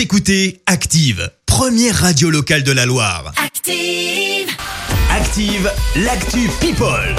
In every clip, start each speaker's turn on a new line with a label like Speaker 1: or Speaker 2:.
Speaker 1: Vous écoutez Active, première radio locale de la Loire.
Speaker 2: Active.
Speaker 1: Active, l'actu People.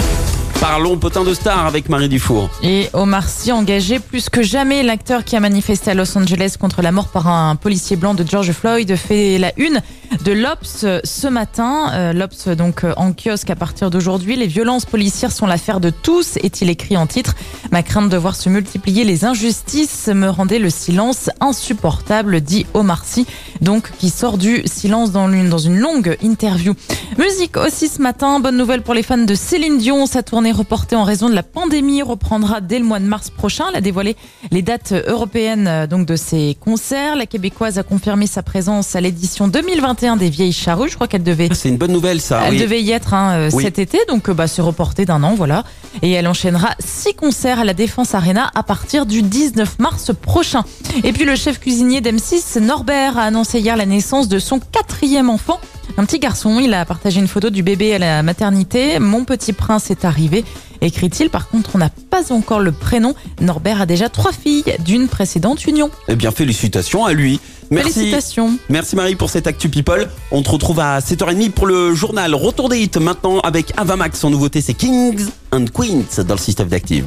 Speaker 3: Parlons potin de star avec Marie Dufour.
Speaker 4: Et Omar Sy engagé plus que jamais, l'acteur qui a manifesté à Los Angeles contre la mort par un policier blanc de George Floyd fait la une de l'Obs ce matin. Euh, L'Obs donc euh, en kiosque à partir d'aujourd'hui. Les violences policières sont l'affaire de tous, est-il écrit en titre. Ma crainte de voir se multiplier les injustices me rendait le silence insupportable, dit Omar Sy, donc qui sort du silence dans une, dans longue interview. Musique aussi ce matin, bonne nouvelle pour les fans de Céline Dion, sa tournée reportée en raison de la pandémie reprendra dès le mois de mars prochain. Elle a dévoilé les dates européennes euh, donc de ses concerts. La québécoise a confirmé sa présence à l'édition 2021 des Vieilles Charrues. Je crois qu'elle devait
Speaker 3: C'est une bonne nouvelle ça.
Speaker 4: elle
Speaker 3: oui.
Speaker 4: devait y être hein, euh,
Speaker 3: Oui.
Speaker 4: cet été, donc euh, bah, c'est reporté d'un an, voilà. Et elle enchaînera six concerts à la Défense Arena à partir du 19 mars prochain. Et puis le chef cuisinier d'M6, Norbert, a annoncé hier la naissance de son quatrième enfant. Un petit garçon, il a partagé une photo du bébé à la maternité. Mon petit prince est arrivé, écrit-il. Par contre, on n'a pas encore le prénom. Norbert a déjà trois filles d'une précédente union.
Speaker 3: Eh bien, félicitations à lui. Merci.
Speaker 4: Félicitations.
Speaker 3: Merci Marie pour cette Actu People. On te retrouve à 7h30 pour le journal Retour des hits maintenant avec Avamax. Son nouveauté c'est Kings and Queens dans le système d'Active.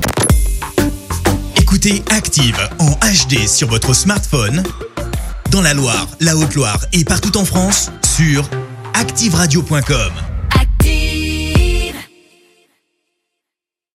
Speaker 1: Écoutez Active en HD sur votre smartphone, dans la Loire, la Haute-Loire et partout en France, sur activeradio.com.